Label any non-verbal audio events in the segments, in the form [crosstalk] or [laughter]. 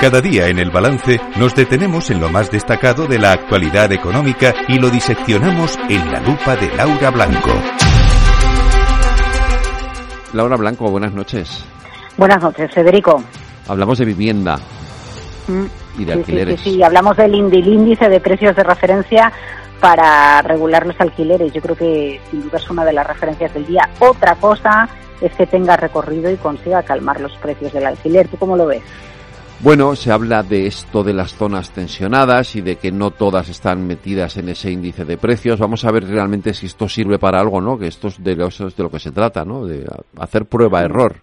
Cada día en el balance nos detenemos en lo más destacado de la actualidad económica y lo diseccionamos en la lupa de Laura Blanco. Laura Blanco, buenas noches. Buenas noches, Federico. Hablamos de vivienda Mm, y de sí, alquileres. Sí, sí, sí, hablamos del índice de precios de referencia para regular los alquileres. Yo creo que sin duda es una de las referencias del día. Otra cosa es que tenga recorrido y consiga calmar los precios del alquiler. ¿Tú cómo lo ves? Bueno, se habla de esto de las zonas tensionadas y de que no todas están metidas en ese índice de precios. Vamos a ver realmente si esto sirve para algo, ¿no? Que esto es de lo, eso es de lo que se trata, ¿no? De hacer prueba-error.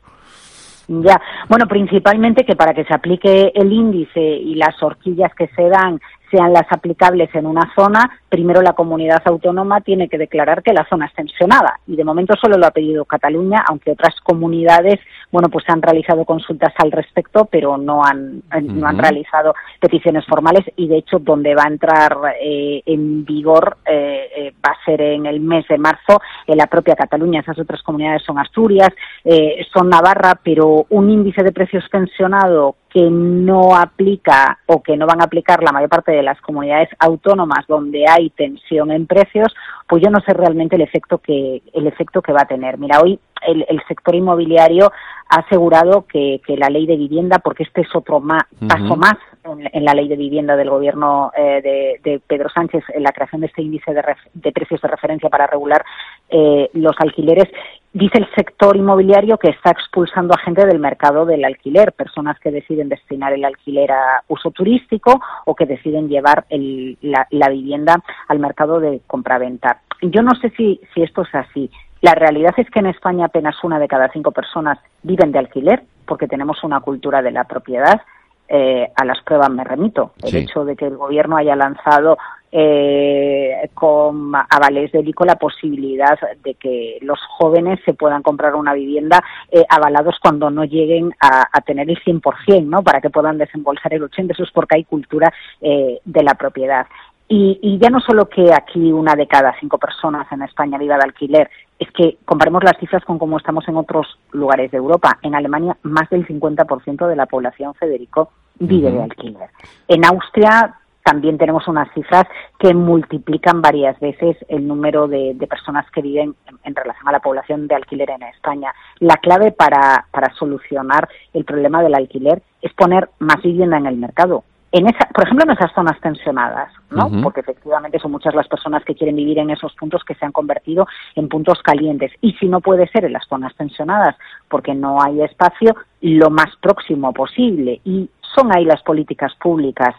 Ya, bueno, principalmente que para que se aplique el índice y las horquillas que se dan sean las aplicables en una zona, primero la comunidad autónoma tiene que declarar que la zona es tensionada. Y de momento solo lo ha pedido Cataluña, aunque otras comunidades, bueno, pues han realizado consultas al respecto, pero no han, no han realizado peticiones formales. Y de hecho, donde va a entrar eh, en vigor eh, eh, va a ser en el mes de marzo en la propia Cataluña. Esas otras comunidades son Asturias, eh, son Navarra, pero un índice de precios pensionado que no aplica o que no van a aplicar la mayor parte de las comunidades autónomas donde hay tensión en precios, pues yo no sé realmente el efecto que el efecto que va a tener. Mira, hoy el, el sector inmobiliario ha asegurado que, que la ley de vivienda, porque este es otro ma- Ujú. paso más en, en la ley de vivienda del gobierno eh, de, de Pedro Sánchez, en la creación de este índice de, ref- de precios de referencia para regular eh, los alquileres. Dice el sector inmobiliario que está expulsando a gente del mercado del alquiler, personas que deciden destinar el alquiler a uso turístico o que deciden llevar el- la, la vivienda al mercado de compraventa. Yo no sé si, si esto es así. La realidad es que en España apenas una de cada cinco personas viven de alquiler porque tenemos una cultura de la propiedad. Eh, a las pruebas me remito. El Sí. hecho de que el gobierno haya lanzado eh, con avales de ICO la posibilidad de que los jóvenes se puedan comprar una vivienda eh, avalados cuando no lleguen a, a tener el 100%, ¿no? Para que puedan desembolsar el 80%. Eso es porque hay cultura eh, de la propiedad. Y, y ya no solo que aquí una de cada cinco personas en España viva de alquiler, es que comparemos las cifras con cómo estamos en otros lugares de Europa. En Alemania, más del 50% de la población, Federico, vive de alquiler. En Austria también tenemos unas cifras que multiplican varias veces el número de, de personas que viven en, en relación a la población de alquiler en España. La clave para, para solucionar el problema del alquiler es poner más vivienda en el mercado. En esa, por ejemplo, en esas zonas tensionadas, ¿no? Porque efectivamente son muchas las personas que quieren vivir en esos puntos que se han convertido en puntos calientes. Y si no puede ser en las zonas tensionadas porque no hay espacio, lo más próximo posible. Y son ahí las políticas públicas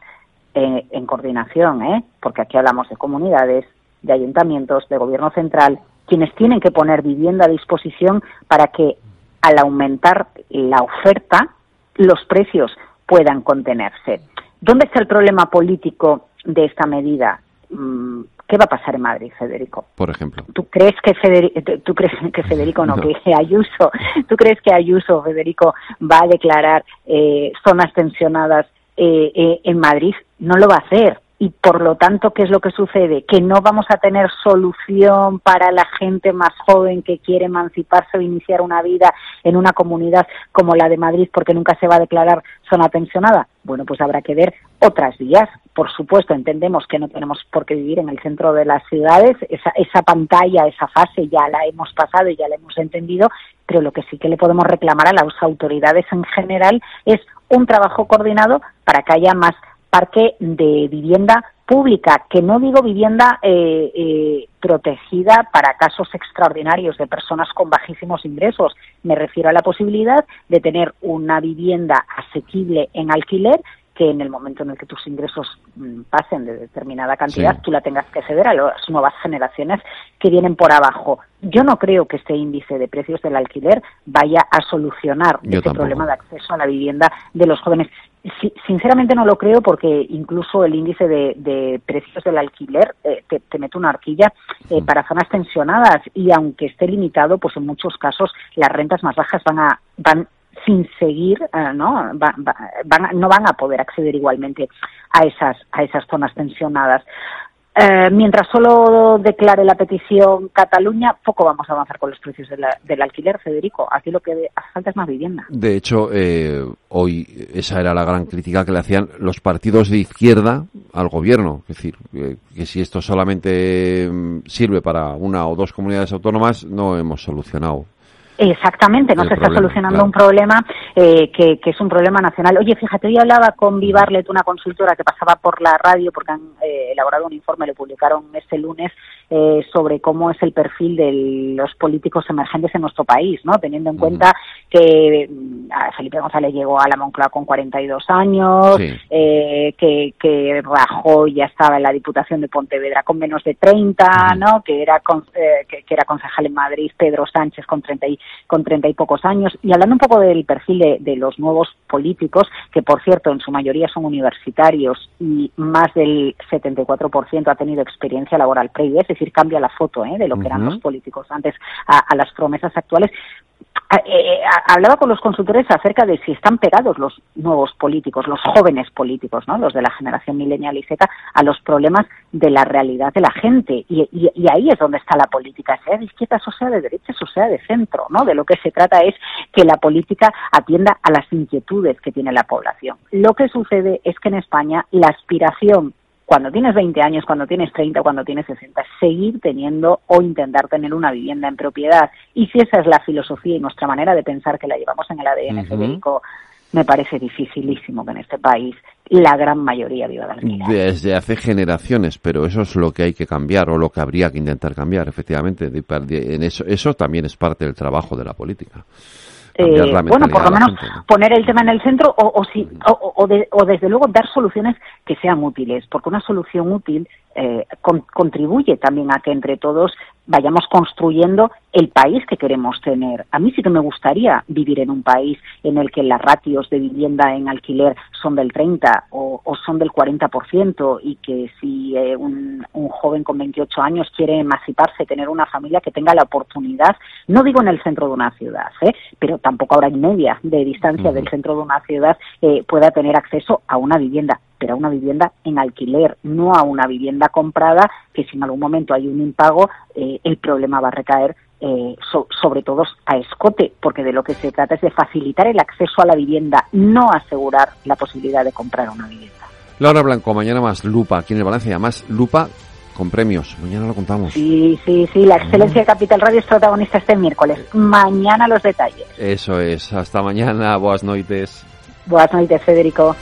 eh, en coordinación, ¿eh? porque aquí hablamos de comunidades, de ayuntamientos, de gobierno central, quienes tienen que poner vivienda a disposición para que al aumentar la oferta los precios puedan contenerse. ¿Dónde está el problema político de esta medida? Mm, ¿Qué va a pasar en Madrid, Federico? Por ejemplo. ¿Tú crees que Federico, tú crees que Federico no, [laughs] No. que Ayuso, tú crees que Ayuso, Federico, va a declarar eh, zonas tensionadas eh, eh, en Madrid? No lo va a hacer. Y por lo tanto, ¿qué es lo que sucede? Que no vamos a tener solución para la gente más joven que quiere emanciparse o iniciar una vida en una comunidad como la de Madrid porque nunca se va a declarar zona tensionada. Bueno, pues habrá que ver otras vías. Por supuesto, entendemos que no tenemos por qué vivir en el centro de las ciudades. Esa, esa pantalla, esa fase ya la hemos pasado y ya la hemos entendido, pero lo que sí que le podemos reclamar a las autoridades en general es un trabajo coordinado para que haya más parque de vivienda pública, que no digo vivienda eh, eh, protegida para casos extraordinarios de personas con bajísimos ingresos. Me refiero a la posibilidad de tener una vivienda asequible en alquiler que en el momento en el que tus ingresos mm, pasen de determinada cantidad, Sí. tú la tengas que ceder a las nuevas generaciones que vienen por abajo. Yo no creo que este índice de precios del alquiler vaya a solucionar Yo este tampoco. problema de acceso a la vivienda de los jóvenes. Si- sinceramente no lo creo porque incluso el índice de, de precios del alquiler eh, te, te mete una horquilla eh, para zonas tensionadas y aunque esté limitado, pues en muchos casos las rentas más bajas van a van sin seguir, eh, ¿no? Va- va- van a- no van a poder acceder igualmente a esas a esas zonas tensionadas. Eh, mientras solo declare la petición Cataluña, poco vamos a avanzar con los precios del alquiler, Federico. Aquí lo que hace falta es más vivienda. De hecho, eh, hoy esa era la gran crítica que le hacían los partidos de izquierda al gobierno. Es decir, que si esto solamente mm, sirve para una o dos comunidades autónomas, no hemos solucionado Exactamente, no se está solucionando un problema eh, que, es un problema nacional. Oye, fíjate, hoy hablaba con Vivarlet, una consultora que pasaba por la radio, porque han eh, elaborado un informe, lo publicaron este lunes, eh, sobre cómo es el perfil de los políticos emergentes en nuestro país, ¿no? Teniendo en cuenta que Felipe González llegó a la Moncloa con 42 años, que, que Rajoy ya estaba en la Diputación de Pontevedra con menos de 30, ¿no? Que era, que, era concejal en Madrid Pedro Sánchez con 30 con treinta y pocos años. Y hablando un poco del perfil de, los nuevos políticos, que por cierto en su mayoría son universitarios y más del 74% ha tenido experiencia laboral previa, es decir, cambia la foto ¿eh? de lo que eran los políticos antes a las promesas actuales, eh, eh, hablaba con los consultores acerca de si están pegados los nuevos políticos, los jóvenes políticos, ¿no? los de la generación milenial y Z, a los problemas de la realidad de la gente. Y, ahí es donde está la política, sea de izquierdas o sea de derechas o sea de centro. ¿no? De lo que se trata es que la política atienda a las inquietudes que tiene la población. Lo que sucede es que en España la aspiración cuando tienes 20 años, cuando tienes 30, cuando tienes 60, seguir teniendo o intentar tener una vivienda en propiedad. Y si esa es la filosofía y nuestra manera de pensar que la llevamos en el ADN, Federico, me parece dificilísimo que en este país la gran mayoría viva de alquiler. Desde hace generaciones, pero eso es lo que hay que cambiar o lo que habría que intentar cambiar, efectivamente. En eso, eso también es parte del trabajo de la política. Eh, bueno, por lo menos poner el tema en el centro o, o, si, o, o, desde luego dar soluciones que sean útiles, porque una solución útil eh, contribuye también a que entre todos vayamos construyendo el país que queremos tener. A mí sí que me gustaría vivir en un país en el que las ratios de vivienda en alquiler son del 30 o, son del 40% y que si eh, un, joven con 28 años quiere emanciparse, tener una familia que tenga la oportunidad, no digo en el centro de una ciudad, ¿eh? pero tampoco ahora en media de distancia del centro de una ciudad, eh, pueda tener acceso a una vivienda a una vivienda en alquiler, no a una vivienda comprada que si en algún momento hay un impago, eh, el problema va a recaer eh, sobre todo a escote, porque de lo que se trata es de facilitar el acceso a la vivienda, no asegurar la posibilidad de comprar una vivienda. Laura Blanco, mañana más Lupa, aquí en el Valencia, más Lupa con premios. Mañana lo contamos. Sí, sí, sí. La excelencia de Capital Radio es protagonista este miércoles. Mañana los detalles. Eso es. Hasta mañana. Buenas noches. Buenas noches, Federico.